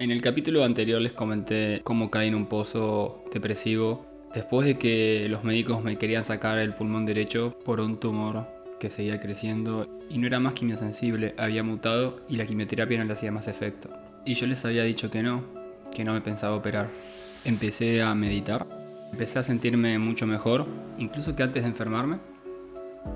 En el capítulo anterior les comenté cómo caí en un pozo depresivo después de que los médicos me querían sacar el pulmón derecho por un tumor que seguía creciendo y no era más quimiosensible, había mutado y la quimioterapia no le hacía más efecto. Y yo les había dicho que no, que no me pensaba operar. Empecé a meditar, empecé a sentirme mucho mejor, incluso que antes de enfermarme,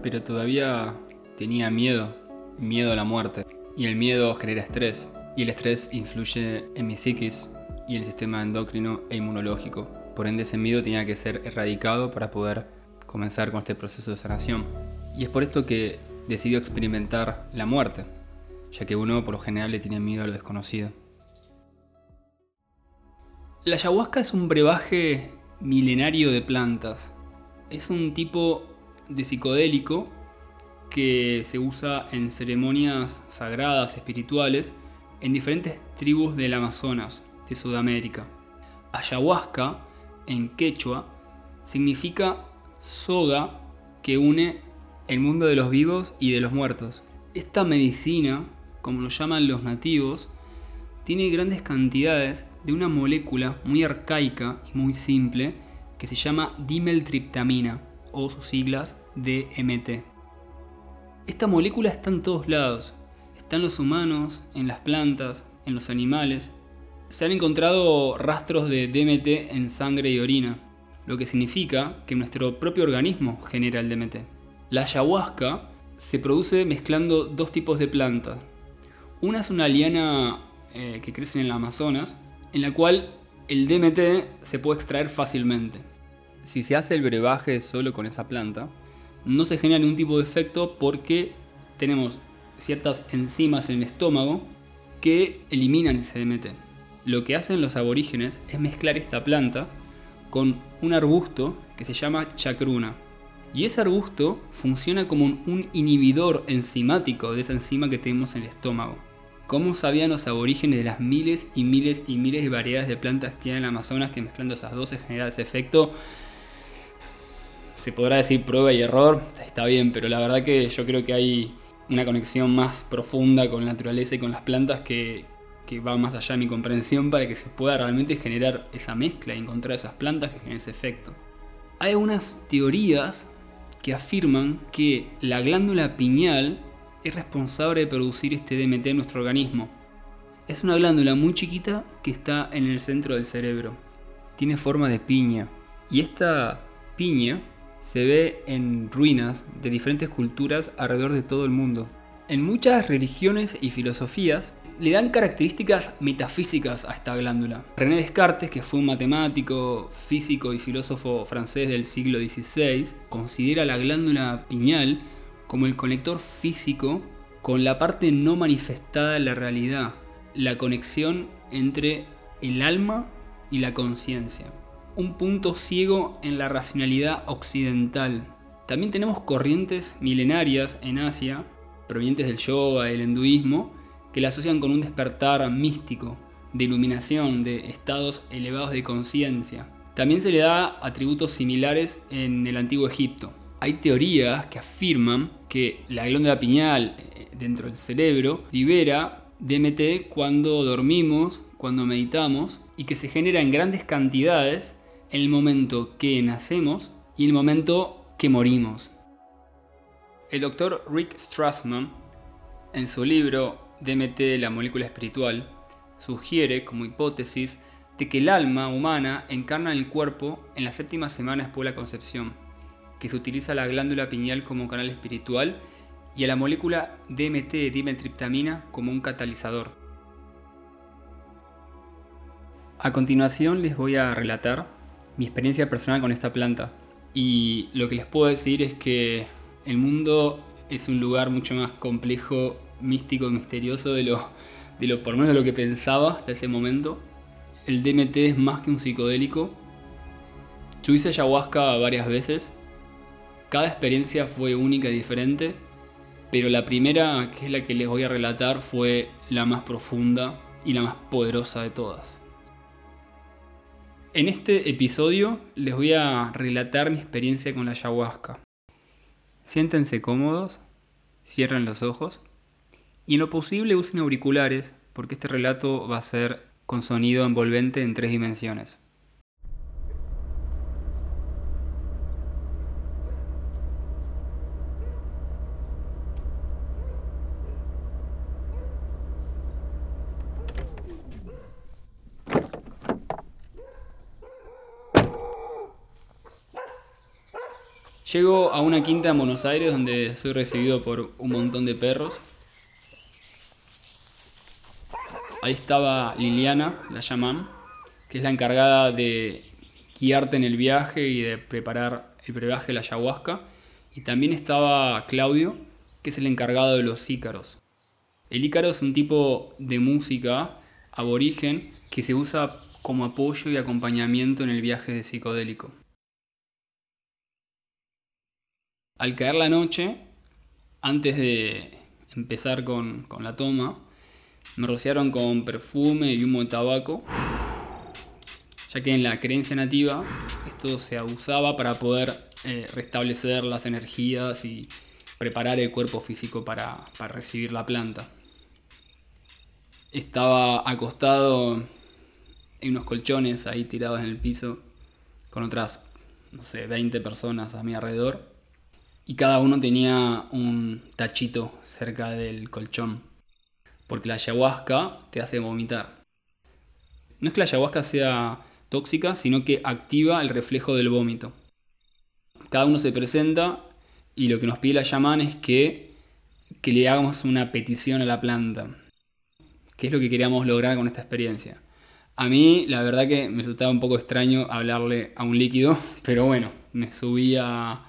pero todavía tenía miedo, miedo a la muerte. Y el miedo genera estrés, y el estrés influye en mi psiquis y el sistema endocrino e inmunológico. Por ende ese miedo tenía que ser erradicado para poder comenzar con este proceso de sanación. Y es por esto que decidió experimentar la muerte, ya que uno por lo general le tiene miedo a lo desconocido. La ayahuasca es un brebaje milenario de plantas. Es un tipo de psicodélico que se usa en ceremonias sagradas, espirituales, en diferentes tribus del Amazonas, de Sudamérica. Ayahuasca, en quechua, significa soga que une el mundo de los vivos y de los muertos. Esta medicina, como lo llaman los nativos, tiene grandes cantidades de una molécula muy arcaica y muy simple que se llama dimeltriptamina o sus siglas DMT. Esta molécula está en todos lados, Está en los humanos, en las plantas, en los animales. Se han encontrado rastros de DMT en sangre y orina, lo que significa que nuestro propio organismo genera el DMT. La ayahuasca se produce mezclando dos tipos de plantas. Una es una liana eh, que crece en el Amazonas, en la cual el DMT se puede extraer fácilmente. Si se hace el brebaje solo con esa planta, no se genera ningún tipo de efecto porque tenemos ciertas enzimas en el estómago que eliminan ese DMT. Lo que hacen los aborígenes es mezclar esta planta con un arbusto que se llama chacruna. Y ese arbusto funciona como un inhibidor enzimático de esa enzima que tenemos en el estómago. ¿Cómo sabían los aborígenes de las miles y miles y miles de variedades de plantas que hay en el Amazonas que mezclando esas dos se genera ese efecto? Se podrá decir prueba y error, está bien, pero la verdad que yo creo que hay una conexión más profunda con la naturaleza y con las plantas que, va más allá de mi comprensión para que se pueda realmente generar esa mezcla y encontrar esas plantas que generen ese efecto. Hay algunas teorías que afirman que la glándula pineal es responsable de producir este DMT en nuestro organismo. Es una glándula muy chiquita que está en el centro del cerebro. Tiene forma de piña. Y esta piña se ve en ruinas de diferentes culturas alrededor de todo el mundo. En muchas religiones y filosofías le dan características metafísicas a esta glándula. René Descartes, que fue un matemático, físico y filósofo francés del siglo XVI, considera la glándula pineal como el conector físico con la parte no manifestada de la realidad, la conexión entre el alma y la conciencia un punto ciego en la racionalidad occidental. También tenemos corrientes milenarias en Asia, provenientes del yoga y el hinduismo, que la asocian con un despertar místico, de iluminación, de estados elevados de conciencia. También se le da atributos similares en el antiguo Egipto. Hay teorías que afirman que la glándula pineal eh, dentro del cerebro libera DMT cuando dormimos, cuando meditamos, y que se genera en grandes cantidades el momento que nacemos y el momento que morimos. El doctor Rick Strassman, en su libro DMT, la molécula espiritual, sugiere como hipótesis de que el alma humana encarna en el cuerpo en la séptima semana después de la concepción, que se utiliza la glándula pineal como canal espiritual y a la molécula DMT dimetriptamina como un catalizador. A continuación les voy a relatar mi experiencia personal con esta planta. Y lo que les puedo decir es que el mundo es un lugar mucho más complejo, místico, misterioso de lo, de lo por de lo que pensaba hasta ese momento. El DMT es más que un psicodélico. Yo hice ayahuasca varias veces. Cada experiencia fue única y diferente, pero la primera, que es la que les voy a relatar, fue la más profunda y la más poderosa de todas. En este episodio les voy a relatar mi experiencia con la ayahuasca. Siéntense cómodos, cierren los ojos y en lo posible usen auriculares porque este relato va a ser con sonido envolvente en tres dimensiones. Llego a una quinta en Buenos Aires donde soy recibido por un montón de perros. Ahí estaba Liliana, la llaman, que es la encargada de guiarte en el viaje y de preparar el brebaje de la ayahuasca. Y también estaba Claudio, que es el encargado de los ícaros. El ícaro es un tipo de música aborigen que se usa como apoyo y acompañamiento en el viaje de psicodélico. Al caer la noche, antes de empezar con, la toma, me rociaron con perfume y humo de tabaco, ya que en la creencia nativa esto se abusaba para poder eh, restablecer las energías y preparar el cuerpo físico para, para recibir la planta. Estaba acostado en unos colchones ahí tirados en el piso con otras, no sé, 20 personas a mi alrededor y cada uno tenía un tachito cerca del colchón, porque la ayahuasca te hace vomitar. No es que la ayahuasca sea tóxica, sino que activa el reflejo del vómito. Cada uno se presenta y lo que nos pide la chamán es que, que le hagamos una petición a la planta. ¿Qué es lo que queríamos lograr con esta experiencia? A mí, la verdad que me resultaba un poco extraño hablarle a un líquido, pero bueno, me subía a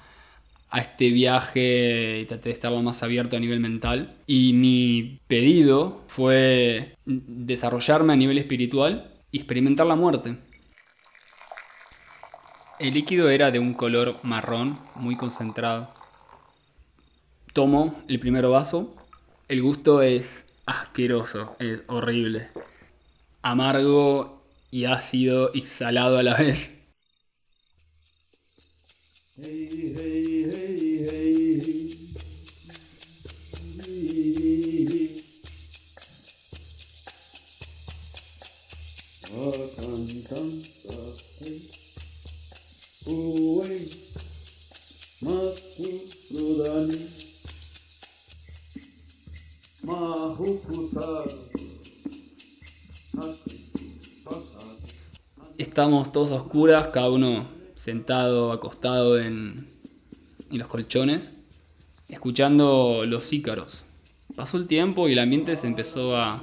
este viaje y traté de estar lo más abierto a nivel mental. Y mi pedido fue desarrollarme a nivel espiritual y experimentar la muerte. El líquido era de un color marrón, muy concentrado. Tomo el primer vaso. El gusto es asqueroso, es horrible. Amargo y ácido y salado a la vez. Estamos todos oscuras, cada uno sentado, acostado en, los colchones, escuchando los ícaros. Pasó el tiempo y el ambiente se empezó a,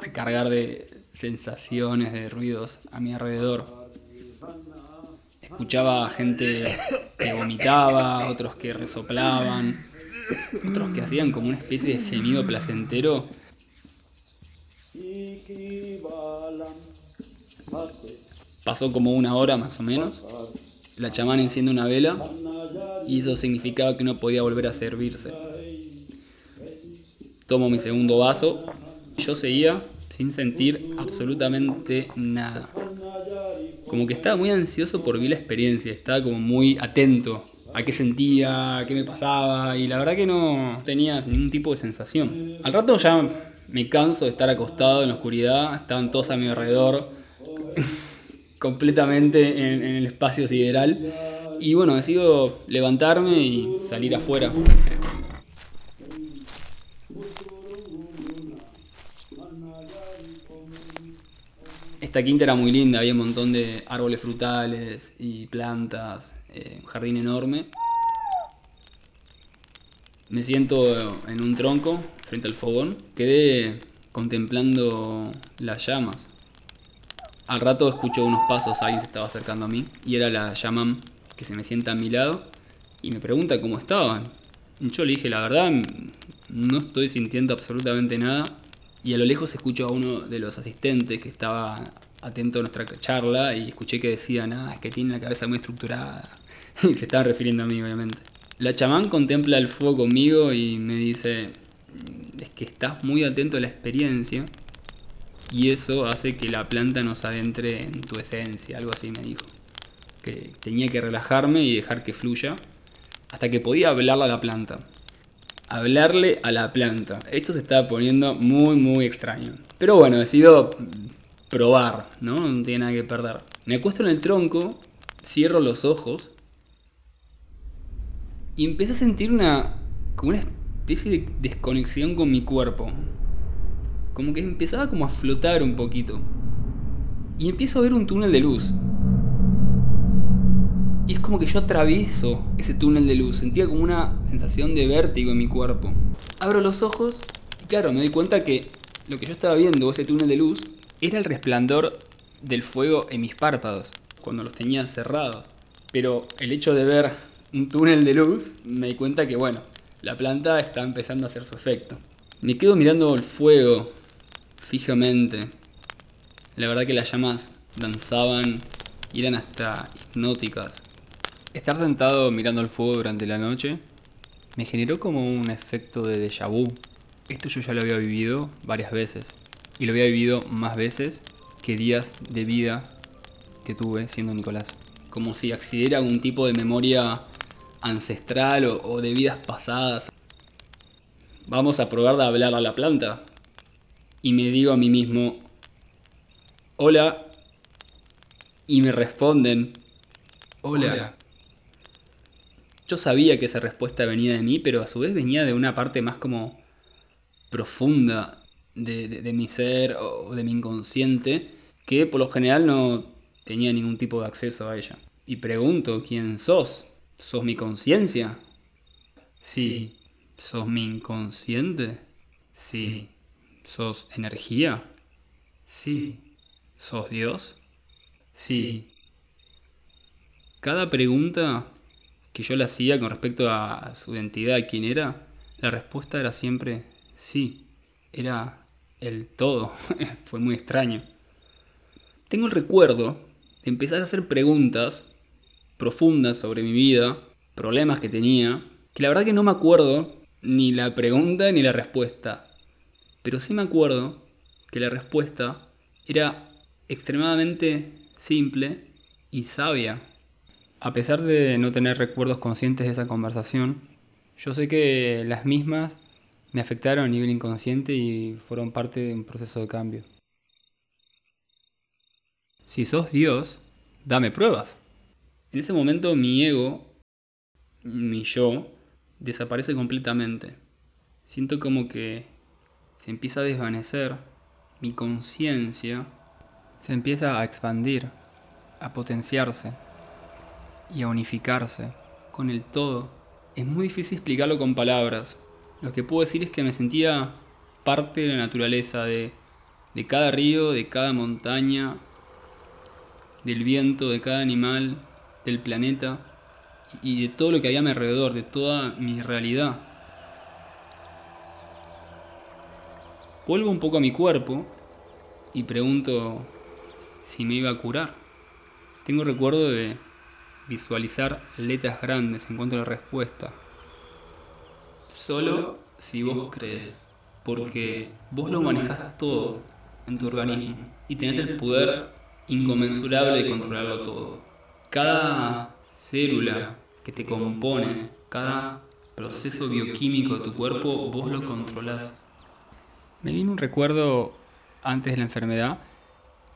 a cargar de sensaciones, de ruidos a mi alrededor. Escuchaba gente que vomitaba, otros que resoplaban, otros que hacían como una especie de gemido placentero. Pasó como una hora más o menos. La chamán enciende una vela y eso significaba que no podía volver a servirse. Tomo mi segundo vaso. Yo seguía sin sentir absolutamente nada. Como que estaba muy ansioso por vivir la experiencia, estaba como muy atento a qué sentía, a qué me pasaba, y la verdad que no tenía ningún tipo de sensación. Al rato ya me canso de estar acostado en la oscuridad, estaban todos a mi alrededor, completamente en, el espacio sideral, y bueno, decido levantarme y salir afuera. Esta quinta era muy linda, había un montón de árboles frutales y plantas, eh, un jardín enorme. Me siento en un tronco frente al fogón, quedé contemplando las llamas. Al rato escucho unos pasos, alguien se estaba acercando a mí y era la llamam que se me sienta a mi lado y me pregunta cómo estaba. Yo le dije, la verdad, no estoy sintiendo absolutamente nada. Y a lo lejos escucho a uno de los asistentes que estaba atento a nuestra charla y escuché que decía, nada, es que tiene la cabeza muy estructurada. y se estaba refiriendo a mí, obviamente. La chamán contempla el fuego conmigo y me dice, es que estás muy atento a la experiencia y eso hace que la planta nos adentre en tu esencia, algo así me dijo. Que tenía que relajarme y dejar que fluya hasta que podía hablarle a la planta hablarle a la planta. Esto se estaba poniendo muy, muy extraño. Pero bueno, decido probar, ¿no? No tiene nada que perder. Me acuesto en el tronco, cierro los ojos y empecé a sentir una como una especie de desconexión con mi cuerpo. Como que empezaba como a flotar un poquito. Y empiezo a ver un túnel de luz. Y es como que yo atravieso ese túnel de luz. Sentía como una sensación de vértigo en mi cuerpo. Abro los ojos y claro, me doy cuenta que lo que yo estaba viendo, ese túnel de luz, era el resplandor del fuego en mis párpados, cuando los tenía cerrados. Pero el hecho de ver un túnel de luz, me di cuenta que bueno, la planta está empezando a hacer su efecto. Me quedo mirando el fuego fijamente. La verdad que las llamas danzaban y eran hasta hipnóticas. Estar sentado mirando el fuego durante la noche me generó como un efecto de déjà vu. Esto yo ya lo había vivido varias veces. Y lo había vivido más veces que días de vida que tuve siendo Nicolás. Como si accediera a algún tipo de memoria ancestral o, de vidas pasadas. Vamos a probar de hablar a la planta. Y me digo a mí mismo, hola. Y me responden, hola. Yo sabía que esa respuesta venía de mí, pero a su vez venía de una parte más como profunda de, de mi ser o de mi inconsciente, que por lo general no tenía ningún tipo de acceso a ella. Y pregunto, ¿quién sos? ¿Sos mi conciencia? Sí. ¿Sos mi inconsciente? Sí. ¿Sos energía? Sí. ¿Sos Dios? Sí. Cada pregunta que yo le hacía con respecto a su identidad, quién era, la respuesta era siempre sí. Era el todo. Fue muy extraño. Tengo el recuerdo de empezar a hacer preguntas profundas sobre mi vida, problemas que tenía, que la verdad que no me acuerdo ni la pregunta ni la respuesta. Pero sí me acuerdo que la respuesta era extremadamente simple y sabia. A pesar de no tener recuerdos conscientes de esa conversación, yo sé que las mismas me afectaron a nivel inconsciente y fueron parte de un proceso de cambio. Si sos Dios, dame pruebas. En ese momento mi ego, mi yo, desaparece completamente. Siento como que se empieza a desvanecer, mi conciencia se empieza a expandir, a potenciarse y a unificarse con el todo. Es muy difícil explicarlo con palabras. Lo que puedo decir es que me sentía parte de la naturaleza, de, de cada río, de cada montaña, del viento, de cada animal, del planeta y de todo lo que había a mi alrededor, de toda mi realidad. Vuelvo un poco a mi cuerpo y pregunto si me iba a curar. Tengo recuerdo de visualizar letras grandes en cuanto a la respuesta. Solo si vos crees, porque vos lo manejas todo en tu organismo y tenés el poder inconmensurable de controlarlo todo cada célula que te compone, cada proceso bioquímico de tu cuerpo, vos lo controlás. Me vino un recuerdo antes de la enfermedad.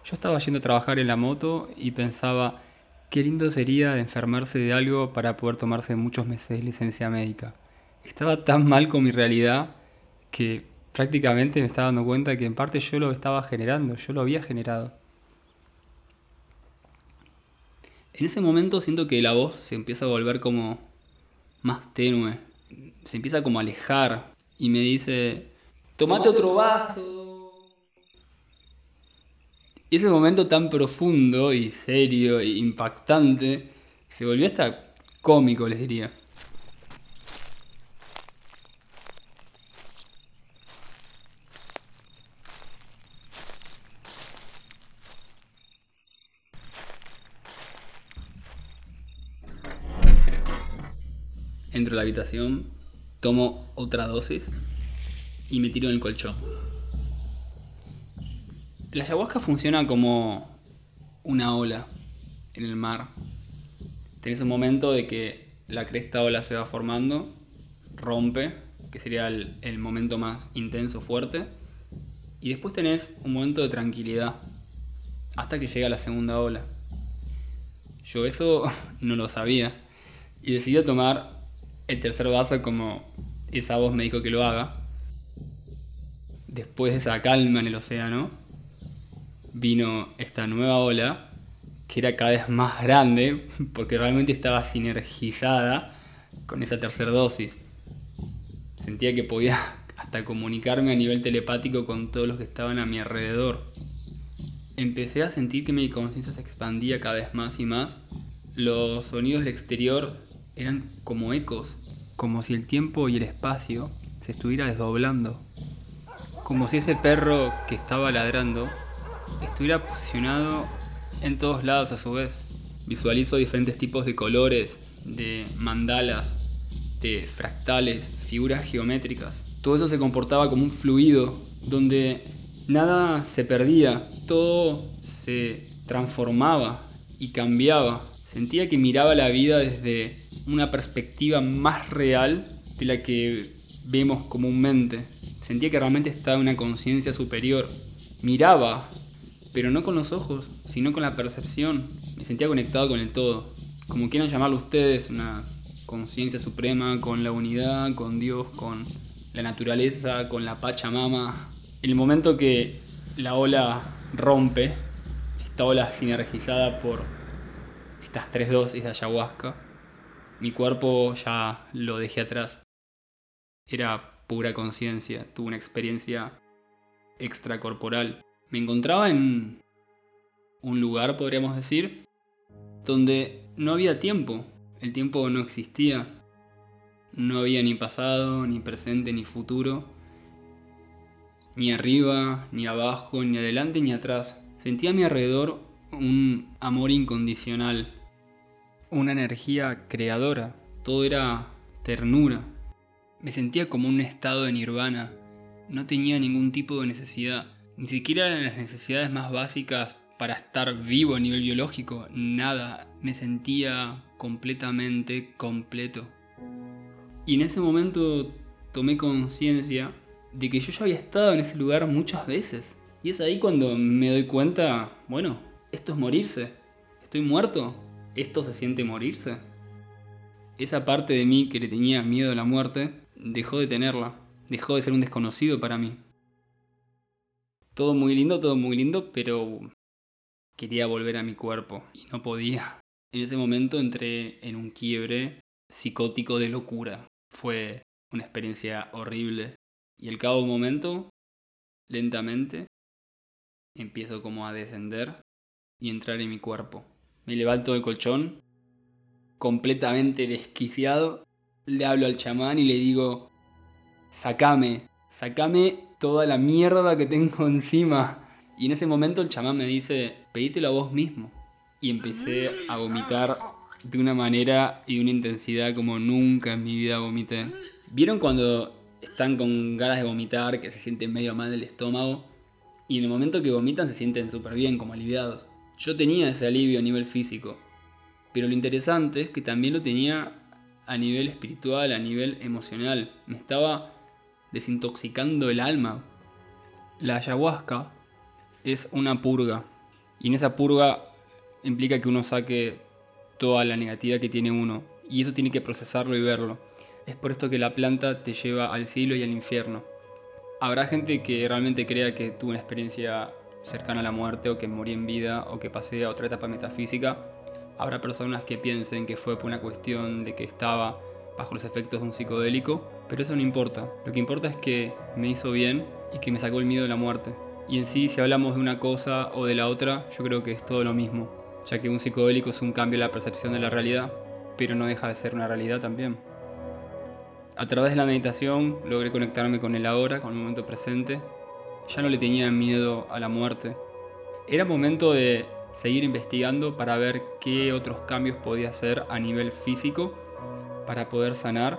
Yo estaba yendo a trabajar en la moto y pensaba, qué lindo sería de enfermarse de algo para poder tomarse muchos meses de licencia médica. Estaba tan mal con mi realidad que prácticamente me estaba dando cuenta que en parte yo lo estaba generando, yo lo había generado. En ese momento siento que la voz se empieza a volver como más tenue, se empieza como a alejar y me dice, tomate otro vaso. Y ese momento tan profundo y serio e impactante se volvió hasta cómico, les diría. entro a la habitación, tomo otra dosis y me tiro en el colchón. La ayahuasca funciona como una ola en el mar. Tenés un momento de que la cresta ola se va formando, rompe, que sería el, el momento más intenso, fuerte, y después tenés un momento de tranquilidad, hasta que llega la segunda ola. Yo eso no lo sabía y decidí tomar el tercer vaso como esa voz me dijo que lo haga. Después de esa calma en el océano, vino esta nueva ola que era cada vez más grande porque realmente estaba sinergizada con esa tercera dosis. Sentía que podía hasta comunicarme a nivel telepático con todos los que estaban a mi alrededor. Empecé a sentir que mi conciencia se expandía cada vez más y más. Los sonidos del exterior eran como ecos, como si el tiempo y el espacio se estuviera desdoblando. Como si ese perro que estaba ladrando estuviera posicionado en todos lados a su vez. Visualizo diferentes tipos de colores, de mandalas, de fractales, figuras geométricas. Todo eso se comportaba como un fluido donde nada se perdía, todo se transformaba y cambiaba. Sentía que miraba la vida desde una perspectiva más real de la que vemos comúnmente. Sentía que realmente estaba en una conciencia superior. Miraba, pero no con los ojos, sino con la percepción. Me sentía conectado con el todo. Como quieran llamarlo ustedes, una conciencia suprema, con la unidad, con Dios, con la naturaleza, con la Pachamama. El momento que la ola rompe, esta ola sinergizada por estas tres dosis de ayahuasca, mi cuerpo ya lo dejé atrás. Era pura conciencia, tuve una experiencia extracorporal. Me encontraba en un lugar, podríamos decir, donde no había tiempo. El tiempo no existía. No había ni pasado, ni presente, ni futuro. Ni arriba, ni abajo, ni adelante, ni atrás. Sentía a mi alrededor un amor incondicional una energía creadora, todo era ternura. Me sentía como un estado de nirvana, no tenía ningún tipo de necesidad, ni siquiera las necesidades más básicas para estar vivo a nivel biológico, nada, me sentía completamente completo. Y en ese momento tomé conciencia de que yo ya había estado en ese lugar muchas veces. Y es ahí cuando me doy cuenta, bueno, esto es morirse. Estoy muerto. ¿esto se siente morirse? Esa parte de mí que le tenía miedo a la muerte dejó de tenerla, dejó de ser un desconocido para mí. Todo muy lindo, todo muy lindo, pero quería volver a mi cuerpo y no podía. En ese momento entré en un quiebre psicótico de locura. Fue una experiencia horrible. Y al cabo de un momento, lentamente, empiezo como a descender y entrar en mi cuerpo. Me levanto del colchón, completamente desquiciado. Le hablo al chamán y le digo, sacame, sacame toda la mierda que tengo encima. Y en ese momento el chamán me dice, pedítelo a vos mismo. Y empecé a vomitar de una manera y de una intensidad como nunca en mi vida vomité. ¿Vieron cuando están con ganas de vomitar, que se sienten medio mal del estómago? Y en el momento que vomitan se sienten súper bien, como aliviados. Yo tenía ese alivio a nivel físico, pero lo interesante es que también lo tenía a nivel espiritual, a nivel emocional. Me estaba desintoxicando el alma. La ayahuasca es una purga, y en esa purga implica que uno saque toda la negativa que tiene uno, y eso tiene que procesarlo y verlo. Es por esto que la planta te lleva al cielo y al infierno. Habrá gente que realmente crea que tuvo una experiencia cercana a la muerte o que morí en vida o que pasé a otra etapa metafísica, habrá personas que piensen que fue por una cuestión de que estaba bajo los efectos de un psicodélico, pero eso no importa. Lo que importa es que me hizo bien y que me sacó el miedo de la muerte. Y en sí, si hablamos de una cosa o de la otra, yo creo que es todo lo mismo, ya que un psicodélico es un cambio en la percepción de la realidad, pero no deja de ser una realidad también. A través de la meditación logré conectarme con el ahora, con el momento presente, ya no le tenía miedo a la muerte. Era momento de seguir investigando para ver qué otros cambios podía hacer a nivel físico para poder sanar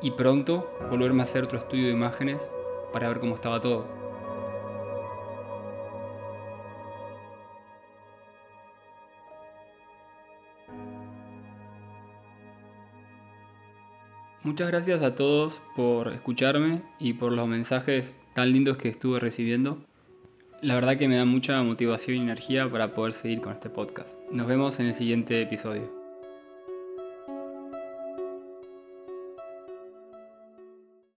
y pronto volverme a hacer otro estudio de imágenes para ver cómo estaba todo. Muchas gracias a todos por escucharme y por los mensajes tan lindos que estuve recibiendo. La verdad que me da mucha motivación y energía para poder seguir con este podcast. Nos vemos en el siguiente episodio.